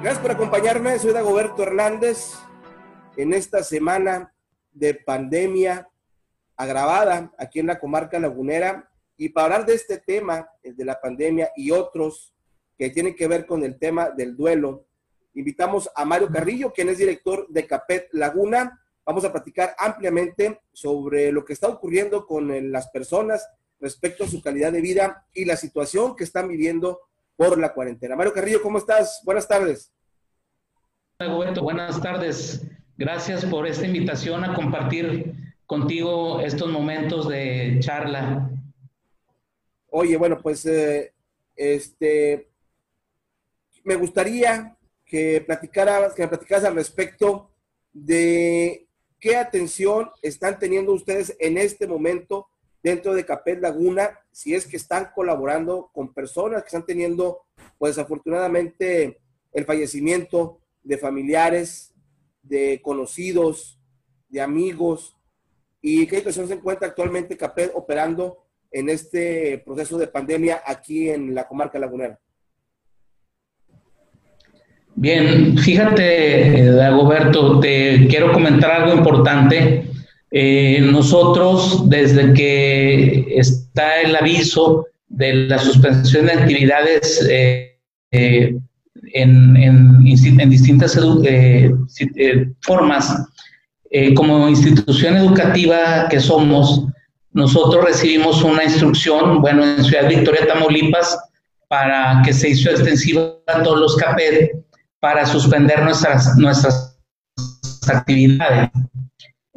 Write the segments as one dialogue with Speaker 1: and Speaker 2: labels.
Speaker 1: Gracias por acompañarme. Soy Dagoberto Hernández en esta semana de pandemia agravada aquí en la comarca lagunera. Y para hablar de este tema, de la pandemia y otros que tienen que ver con el tema del duelo, invitamos a Mario Carrillo, quien es director de Capet Laguna. Vamos a platicar ampliamente sobre lo que está ocurriendo con las personas respecto a su calidad de vida y la situación que están viviendo por la cuarentena. Mario Carrillo, ¿cómo estás? Buenas tardes.
Speaker 2: Buenas tardes. Gracias por esta invitación a compartir contigo estos momentos de charla.
Speaker 1: Oye, bueno, pues eh, este, me gustaría que platicaras, que platicaras al respecto de qué atención están teniendo ustedes en este momento dentro de Capel Laguna, si es que están colaborando con personas que están teniendo, pues afortunadamente, el fallecimiento de familiares, de conocidos, de amigos, y qué situación se encuentra actualmente Capel operando en este proceso de pandemia aquí en la comarca lagunera.
Speaker 2: Bien, fíjate, Dagoberto, te quiero comentar algo importante eh, nosotros, desde que está el aviso de la suspensión de actividades eh, eh, en, en, distintas formas, como institución educativa que somos, nosotros recibimos una instrucción, bueno, en Ciudad Victoria, Tamaulipas, para que se hizo extensiva a todos los CAPED para suspender nuestras, nuestras actividades.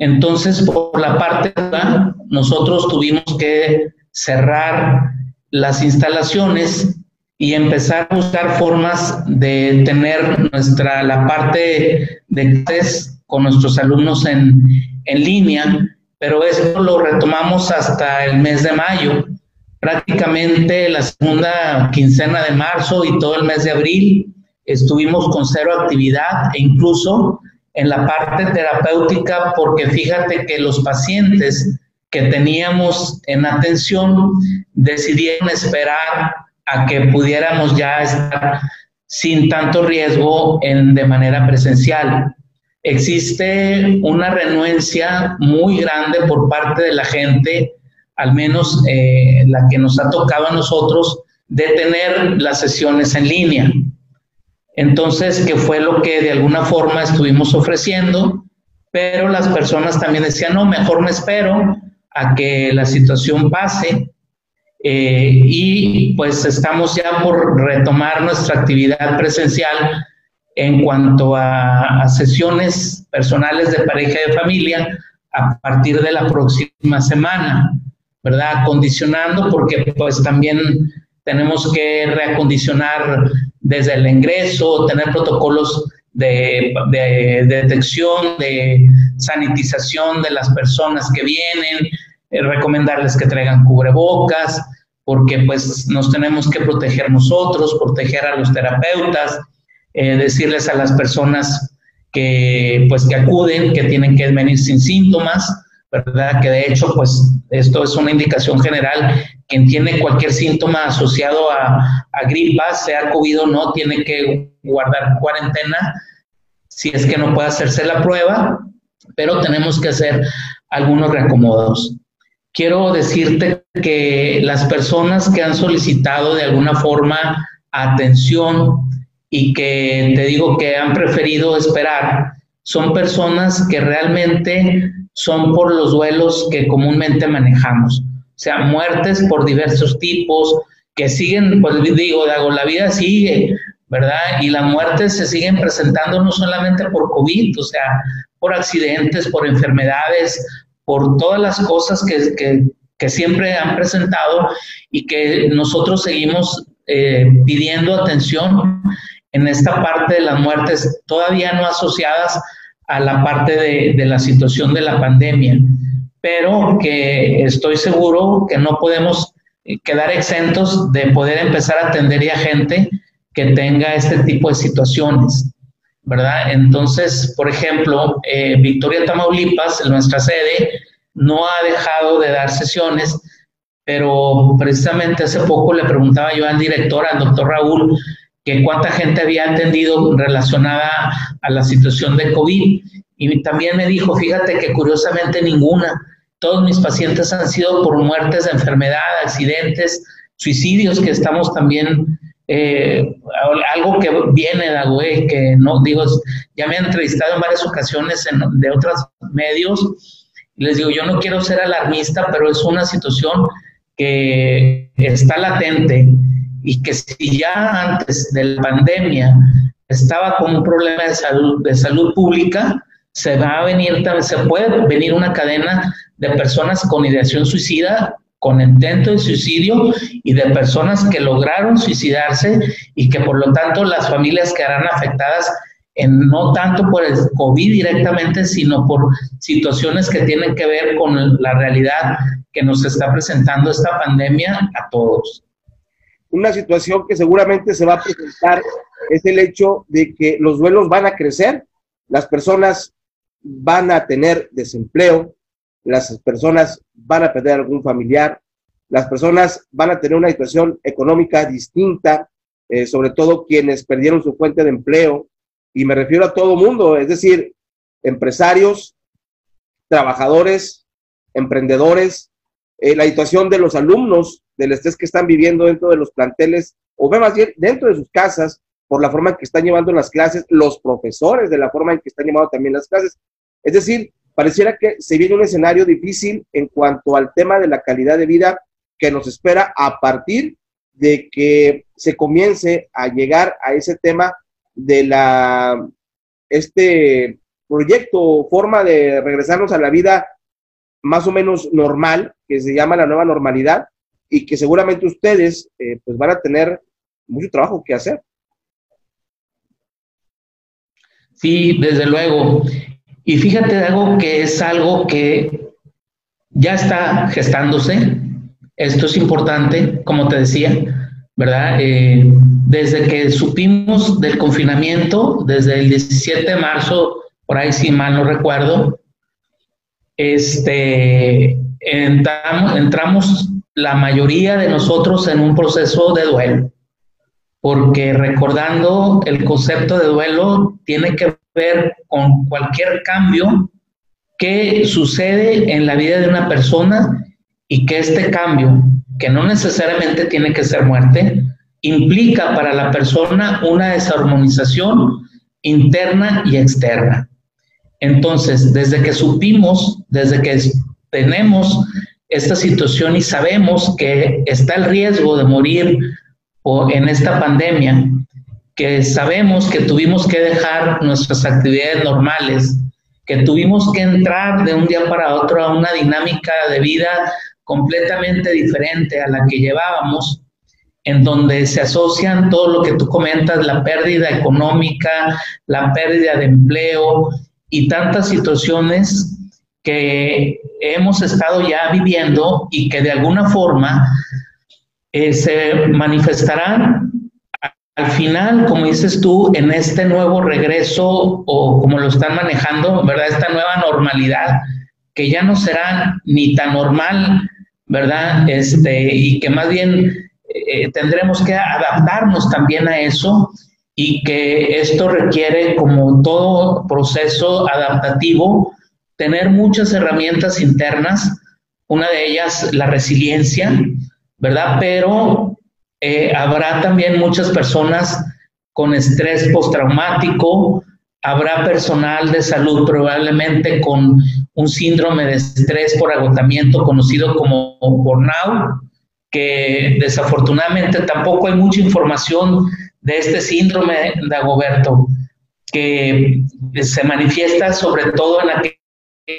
Speaker 2: Entonces, por la parte de nosotros tuvimos que cerrar las instalaciones y empezar a buscar formas de tener nuestra la parte de test con nuestros alumnos en, en línea, pero eso lo retomamos hasta el mes de mayo, prácticamente la segunda quincena de marzo y todo el mes de abril estuvimos con cero actividad e incluso en la parte terapéutica porque fíjate que los pacientes que teníamos en atención decidieron esperar a que pudiéramos ya estar sin tanto riesgo en, de manera presencial. Existe una renuencia muy grande por parte de la gente, al menos eh, la que nos ha tocado a nosotros, de tener las sesiones en línea. Entonces, que fue lo que de alguna forma estuvimos ofreciendo, pero las personas también decían, no, mejor me espero a que la situación pase. Eh, y pues estamos ya por retomar nuestra actividad presencial en cuanto a, sesiones personales de pareja y de familia a partir de la próxima semana, ¿verdad? Condicionando porque pues también tenemos que reacondicionar desde el ingreso, tener protocolos de, detección, de sanitización de las personas que vienen, eh, recomendarles que traigan cubrebocas, porque pues nos tenemos que proteger nosotros, proteger a los terapeutas, eh, decirles a las personas que pues que acuden, que tienen que venir sin síntomas, ¿verdad? Que de hecho, pues esto es una indicación general. Quien tiene cualquier síntoma asociado a, a gripa, sea COVID o no, tiene que guardar cuarentena si es que no puede hacerse la prueba, pero tenemos que hacer algunos reacomodos. Quiero decirte que las personas que han solicitado de alguna forma atención y que te digo que han preferido esperar, son personas que realmente son por los duelos que comúnmente manejamos, o sea, muertes por diversos tipos, que siguen, pues digo, la vida sigue, ¿verdad? Y las muertes se siguen presentando no solamente por COVID, o sea, por accidentes, por enfermedades, por todas las cosas que, que, que siempre han presentado y que nosotros seguimos eh, pidiendo atención en esta parte de las muertes todavía no asociadas a la parte de, la situación de la pandemia, pero que estoy seguro que no podemos eh, quedar exentos de poder empezar a atender a gente que tenga este tipo de situaciones, ¿verdad? Entonces, por ejemplo, eh, Victoria Tamaulipas, nuestra sede, no ha dejado de dar sesiones, pero precisamente hace poco le preguntaba yo al director, al doctor Raúl, que cuánta gente había atendido relacionada a la situación de COVID. Y también me dijo, fíjate que curiosamente ninguna. Todos mis pacientes han sido por muertes de enfermedad, accidentes, suicidios, que estamos también, eh, algo que viene, güey, que no, digo, ya me han entrevistado en varias ocasiones de otros medios. Les digo, yo no quiero ser alarmista, pero es una situación que está latente y que si ya antes de la pandemia estaba con un problema de salud, de salud pública, se va a venir, se puede venir una cadena de personas con ideación suicida, con intento de suicidio y de personas que lograron suicidarse y que por lo tanto las familias quedarán afectadas en, no tanto por el COVID directamente, sino por situaciones que tienen que ver con la realidad que nos está presentando esta pandemia a todos.
Speaker 1: Una situación que seguramente se va a presentar es el hecho de que los duelos van a crecer, las personas van a tener desempleo, las personas van a perder algún familiar, las personas van a tener una situación económica distinta, eh, sobre todo quienes perdieron su fuente de empleo, y me refiero a todo mundo, es decir, empresarios, trabajadores, emprendedores, eh, la situación de los alumnos, del estrés que están viviendo dentro de los planteles, o más bien dentro de sus casas, por la forma en que están llevando las clases, los profesores de la forma en que están llevando también las clases. Es decir, pareciera que se viene un escenario difícil en cuanto al tema de la calidad de vida que nos espera a partir de que se comience a llegar a ese tema de la este proyecto forma de regresarnos a la vida más o menos normal, que se llama la nueva normalidad, y que seguramente ustedes eh, pues van a tener mucho trabajo que hacer.
Speaker 2: Sí, desde luego. Y fíjate algo que es algo que ya está gestándose. Esto es importante, como te decía, ¿verdad? Eh, desde que supimos del confinamiento, desde el 17 de marzo, por ahí si mal no recuerdo, este, entramos, la mayoría de nosotros en un proceso de duelo, porque recordando el concepto de duelo tiene que ver con cualquier cambio que sucede en la vida de una persona y que este cambio, que no necesariamente tiene que ser muerte, implica para la persona una desarmonización interna y externa. Entonces, desde que supimos, desde que tenemos esta situación y sabemos que está el riesgo de morir en esta pandemia, que sabemos que tuvimos que dejar nuestras actividades normales, que tuvimos que entrar de un día para otro a una dinámica de vida completamente diferente a la que llevábamos, en donde se asocian todo lo que tú comentas, la pérdida económica, la pérdida de empleo y tantas situaciones que hemos estado ya viviendo y que de alguna forma eh, se manifestarán al final, como dices tú, en este nuevo regreso o como lo están manejando, ¿verdad? Esta nueva normalidad, que ya no será ni tan normal, ¿verdad? Este, y que más bien eh, tendremos que adaptarnos también a eso y que esto requiere, como todo proceso adaptativo, tener muchas herramientas internas, una de ellas la resiliencia, ¿verdad? Pero eh, habrá también muchas personas con estrés postraumático, habrá personal de salud probablemente con un síndrome de estrés por agotamiento conocido como burnout, que desafortunadamente tampoco hay mucha información de este síndrome de Agoberto, que se manifiesta sobre todo en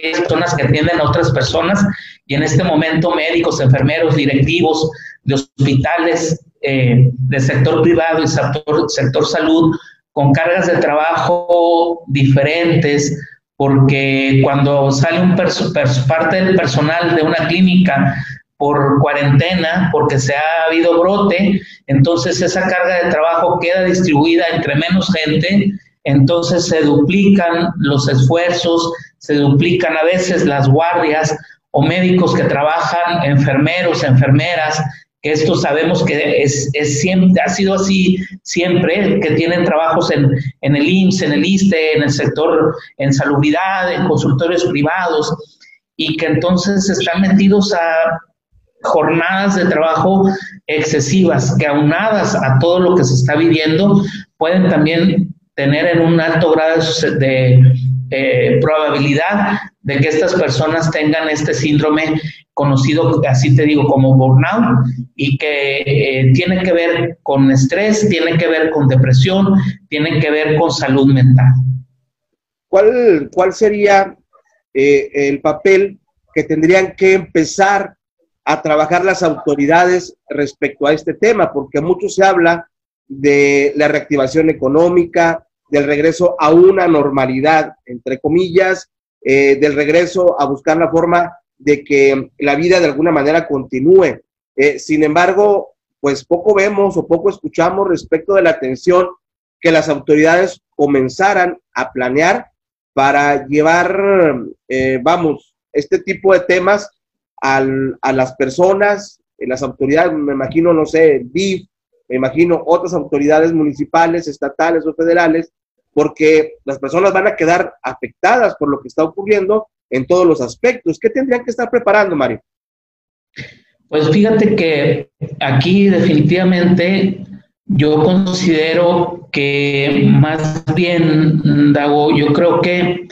Speaker 2: personas que atienden a otras personas y en este momento médicos, enfermeros, directivos de hospitales eh, del sector privado y sector, sector salud con cargas de trabajo diferentes, porque cuando sale un parte del personal de una clínica por cuarentena, porque se ha habido brote, entonces esa carga de trabajo queda distribuida entre menos gente, entonces se duplican los esfuerzos, se duplican a veces las guardias o médicos que trabajan, enfermeros, enfermeras, que esto sabemos que es, es, siempre, ha sido así siempre, que tienen trabajos en, en el IMSS, en el ISTE, en el sector, en salubridad, en consultorios privados, y que entonces están metidos a jornadas de trabajo excesivas, que aunadas a todo lo que se está viviendo, pueden también tener en un alto grado de eh, probabilidad de que estas personas tengan este síndrome conocido, así te digo, como burnout, y que eh, tiene que ver con estrés, tiene que ver con depresión, tiene que ver con salud mental.
Speaker 1: ¿Cuál, cuál sería eh, el papel que tendrían que empezar a trabajar las autoridades respecto a este tema? Porque mucho se habla de la reactivación económica, del regreso a una normalidad, entre comillas, eh, del regreso a buscar la forma de que la vida de alguna manera continúe. Eh, sin embargo, pues poco vemos o poco escuchamos respecto de la atención que las autoridades comenzaran a planear para llevar, eh, vamos, este tipo de temas a las personas, las autoridades, me imagino, no sé, DIF, me imagino otras autoridades municipales, estatales o federales, porque las personas van a quedar afectadas por lo que está ocurriendo en todos los aspectos. ¿Qué tendrían que estar preparando, Mario?
Speaker 2: Pues fíjate que aquí definitivamente yo considero que más bien, Dago, yo creo que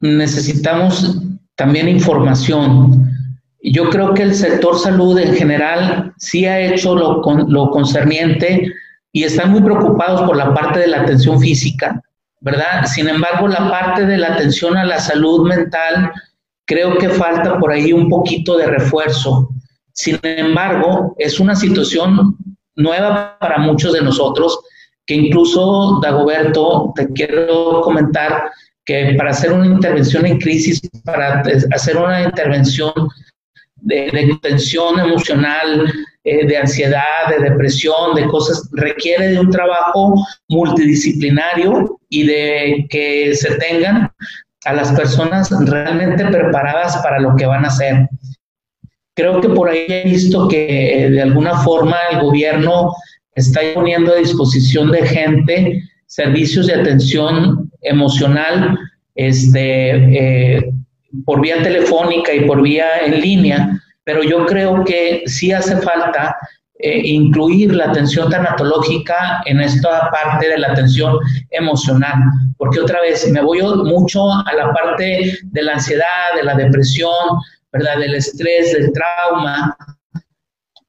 Speaker 2: necesitamos también información. Yo creo que el sector salud en general sí ha hecho lo, lo concerniente y están muy preocupados por la parte de la atención física, ¿verdad? Sin embargo, la parte de la atención a la salud mental, creo que falta por ahí un poquito de refuerzo. Sin embargo, es una situación nueva para muchos de nosotros, que incluso, Dagoberto, te quiero comentar que para hacer una intervención en crisis, para hacer una intervención de, tensión emocional, eh, de ansiedad, de depresión, de cosas, requiere de un trabajo multidisciplinario y de que se tengan a las personas realmente preparadas para lo que van a hacer. Creo que por ahí he visto que eh, de alguna forma el gobierno está poniendo a disposición de gente servicios de atención emocional este, eh, por vía telefónica y por vía en línea, pero yo creo que sí hace falta eh, incluir la atención tanatológica en esta parte de la atención emocional, porque otra vez me voy mucho a la parte de la ansiedad, de la depresión, ¿verdad? Del estrés, del trauma,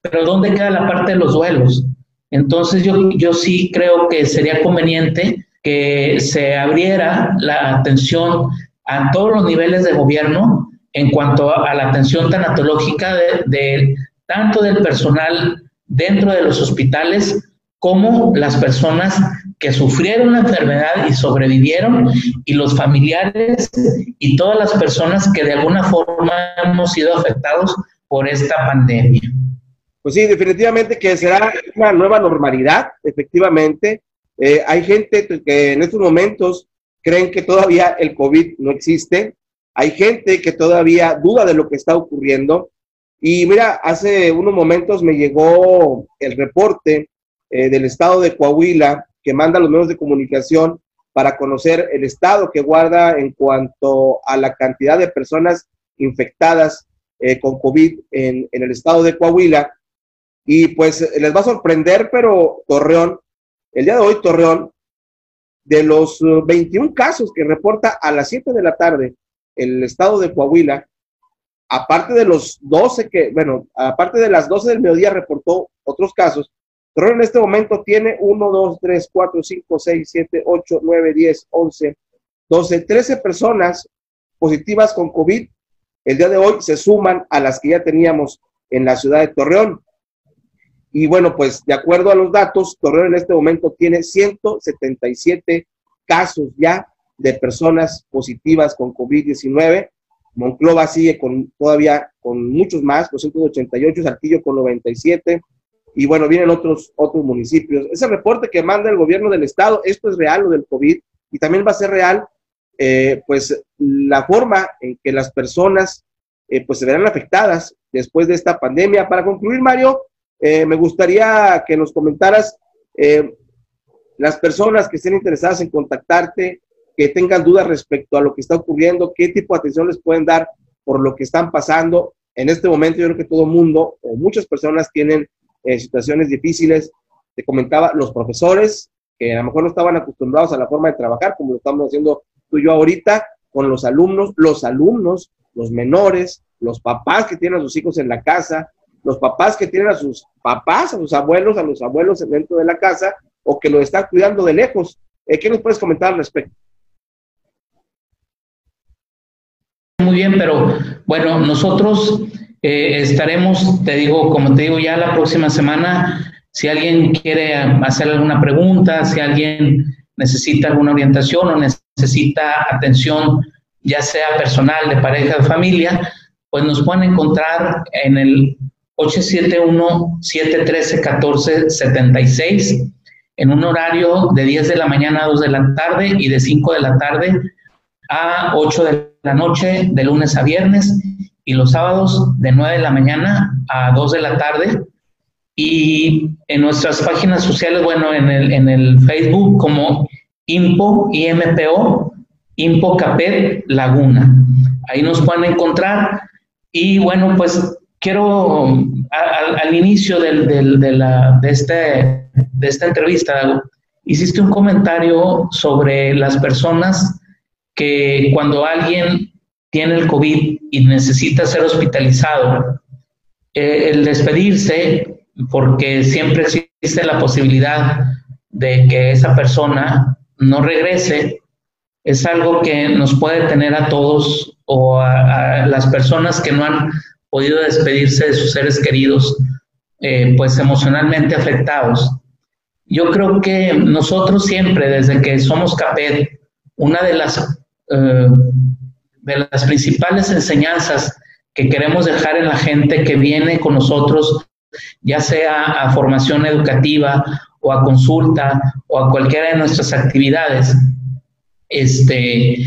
Speaker 2: pero ¿dónde queda la parte de los duelos? Entonces yo, yo sí creo que sería conveniente que se abriera la atención a todos los niveles de gobierno en cuanto a, la atención tanatológica de, tanto del personal dentro de los hospitales como las personas que sufrieron la enfermedad y sobrevivieron y los familiares y todas las personas que de alguna forma hemos sido afectados por esta pandemia.
Speaker 1: Pues sí, definitivamente que será una nueva normalidad, efectivamente. Eh, hay gente que en estos momentos creen que todavía el COVID no existe, hay gente que todavía duda de lo que está ocurriendo. Y mira, hace unos momentos me llegó el reporte eh, del estado de Coahuila que manda a los medios de comunicación para conocer el estado que guarda en cuanto a la cantidad de personas infectadas eh, con COVID en, en el estado de Coahuila. Y pues les va a sorprender, pero Torreón, el día de hoy Torreón, de los 21 casos que reporta a las 7 de la tarde, el estado de Coahuila, aparte de los 12 que, bueno, aparte de las 12 del mediodía reportó otros casos, pero en este momento tiene 1, 2, 3, 4, 5, 6, 7, 8, 9, 10, 11, 12, 13 personas positivas con COVID. El día de hoy se suman a las que ya teníamos en la ciudad de Torreón. Y bueno, pues de acuerdo a los datos, Torreón en este momento tiene 177 casos ya de personas positivas con COVID-19. Monclova sigue con todavía con muchos más, 288, Saltillo con 97, y bueno, vienen otros, otros municipios. Ese reporte que manda el gobierno del estado, esto es real, lo del COVID, y también va a ser real, eh, pues la forma en que las personas eh, pues se verán afectadas después de esta pandemia. Para concluir, Mario, eh, me gustaría que nos comentaras eh, las personas que estén interesadas en contactarte, que tengan dudas respecto a lo que está ocurriendo, qué tipo de atención les pueden dar por lo que están pasando. En este momento yo creo que todo mundo o muchas personas tienen eh, situaciones difíciles. Te comentaba, los profesores, que a lo mejor no estaban acostumbrados a la forma de trabajar, como lo estamos haciendo tú y yo ahorita, con los alumnos, los alumnos, los menores, los papás que tienen a sus hijos en la casa, los papás que tienen a sus papás, a sus abuelos, a los abuelos dentro de la casa o que lo están cuidando de lejos. Eh, ¿Qué nos puedes comentar al respecto?
Speaker 2: Muy bien, pero bueno, nosotros eh, estaremos, te digo, como te digo, ya la próxima semana, si alguien quiere hacer alguna pregunta, si alguien necesita alguna orientación o necesita atención, ya sea personal, de pareja, de familia, pues nos pueden encontrar en el 871-713-1476 en un horario de 10 de la mañana a 2 de la tarde y de 5 de la tarde a 8 de la noche de lunes a viernes y los sábados de 9 de la mañana a 2 de la tarde y en nuestras páginas sociales, bueno, en el, en el Facebook como IMPO, IMPO, IMPO Capet Laguna. Ahí nos pueden encontrar y bueno, pues quiero al, inicio del, este, de esta entrevista, hiciste un comentario sobre las personas que cuando alguien tiene el COVID y necesita ser hospitalizado, eh, el despedirse, porque siempre existe la posibilidad de que esa persona no regrese, es algo que nos puede tener a todos o a las personas que no han podido despedirse de sus seres queridos, eh, pues emocionalmente afectados. Yo creo que nosotros siempre, desde que somos CAPED, una de las, eh, de las principales enseñanzas que queremos dejar en la gente que viene con nosotros, ya sea a formación educativa o a consulta o a cualquiera de nuestras actividades, este,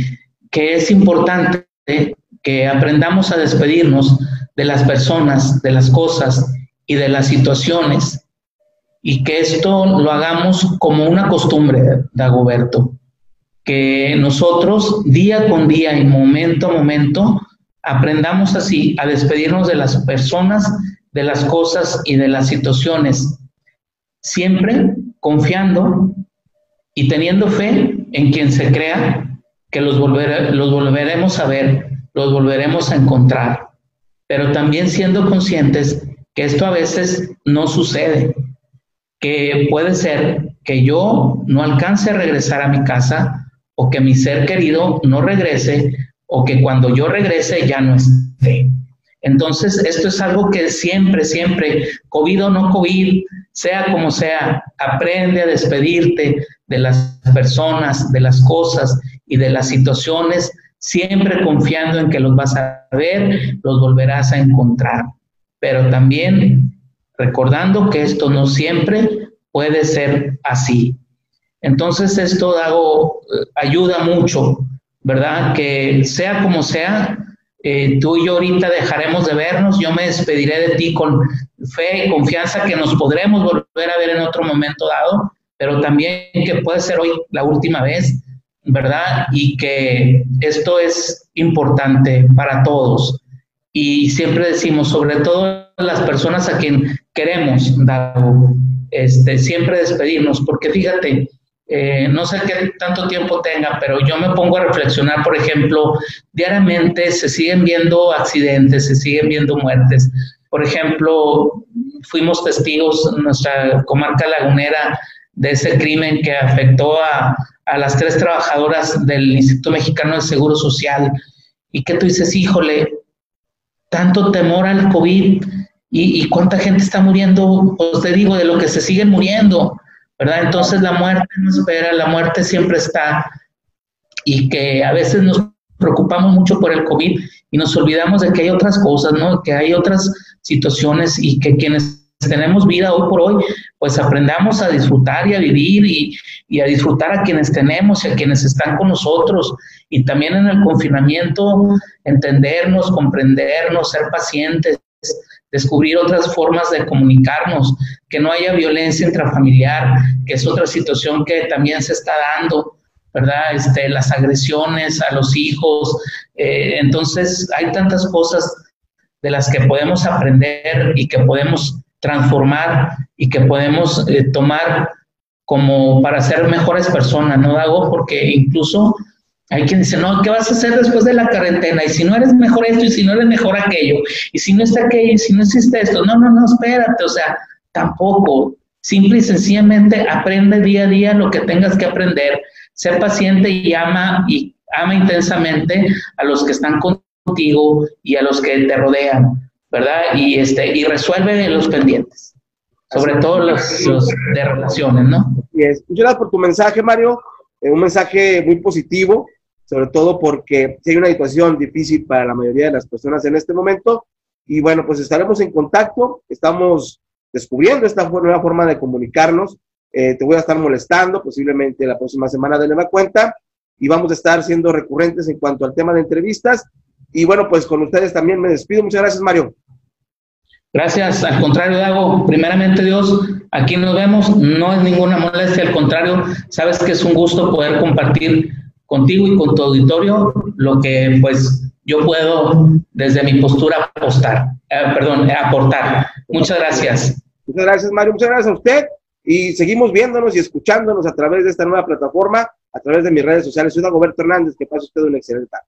Speaker 2: que es importante que aprendamos a despedirnos de las personas, de las cosas y de las situaciones, y que esto lo hagamos como una costumbre, Dagoberto, que nosotros día con día y momento a momento aprendamos así a despedirnos de las personas, de las cosas y de las situaciones, siempre confiando y teniendo fe en quien se crea que los, volveremos a ver, los volveremos a encontrar pero también siendo conscientes que esto a veces no sucede, que puede ser que yo no alcance a regresar a mi casa o que mi ser querido no regrese o que cuando yo regrese ya no esté. Entonces, esto es algo que siempre, siempre, COVID o no COVID, sea como sea, aprende a despedirte de las personas, de las cosas y de las situaciones siempre confiando en que los vas a ver, los volverás a encontrar, pero también recordando que esto no siempre puede ser así. Entonces esto eh, ayuda mucho, ¿verdad? Que sea como sea, eh, tú y yo ahorita dejaremos de vernos, yo me despediré de ti con fe y confianza que nos podremos volver a ver en otro momento dado, pero también que puede ser hoy la última vez ¿verdad? Y que esto es importante para todos. Y siempre decimos, sobre todo las personas a quien queremos, este, siempre despedirnos, porque fíjate, eh, no sé qué tanto tiempo tenga, pero yo me pongo a reflexionar, por ejemplo, diariamente se siguen viendo accidentes, se siguen viendo muertes. Por ejemplo, fuimos testigos en nuestra comarca lagunera de ese crimen que afectó a, a las tres trabajadoras del Instituto Mexicano del Seguro Social y que tú dices, híjole, tanto temor al COVID y, cuánta gente está muriendo, os te digo, de lo que se siguen muriendo, ¿verdad? Entonces la muerte no espera, la muerte siempre está y que a veces nos preocupamos mucho por el COVID y nos olvidamos de que hay otras cosas, ¿no? Que hay otras situaciones y que quienes tenemos vida hoy por hoy, pues aprendamos a disfrutar y a vivir y, a disfrutar a quienes tenemos y a quienes están con nosotros. Y también en el confinamiento, entendernos, comprendernos, ser pacientes, descubrir otras formas de comunicarnos, que no haya violencia intrafamiliar, que es otra situación que también se está dando, ¿verdad? Este, las agresiones a los hijos. Eh, entonces, hay tantas cosas de las que podemos aprender y que podemos transformar y que podemos eh, tomar como para ser mejores personas, ¿no, Dago? Porque incluso hay quien dice, no, ¿qué vas a hacer después de la cuarentena? Y si no eres mejor esto, y si no eres mejor aquello, y si no está aquello, y si no existe esto, no, no, no, espérate, o sea, tampoco. Simple y sencillamente aprende día a día lo que tengas que aprender, sé paciente y ama y ama intensamente a los que están contigo y a los que te rodean, ¿verdad? Y este y resuelve los pendientes, sobre todo los, los de relaciones, ¿no?
Speaker 1: Muchas gracias por tu mensaje, Mario. Eh, un mensaje muy positivo sobre todo porque hay una situación difícil para la mayoría de las personas en este momento. Y bueno, pues estaremos en contacto, estamos descubriendo esta nueva forma de comunicarnos. Eh, te voy a estar molestando posiblemente la próxima semana de nueva cuenta y vamos a estar siendo recurrentes en cuanto al tema de entrevistas. Y bueno, pues con ustedes también me despido. Muchas gracias, Mario.
Speaker 2: Gracias, al contrario, Dago. Primeramente, Dios, aquí nos vemos. No es ninguna molestia, al contrario, sabes que es un gusto poder compartir contigo y con tu auditorio lo que pues yo puedo desde mi postura apostar, eh, perdón, aportar. Muchas gracias.
Speaker 1: Muchas gracias, Mario. Muchas gracias a usted. Y seguimos viéndonos y escuchándonos a través de esta nueva plataforma, a través de mis redes sociales. Soy Dagoberto Hernández. Que pase usted una excelente tarde.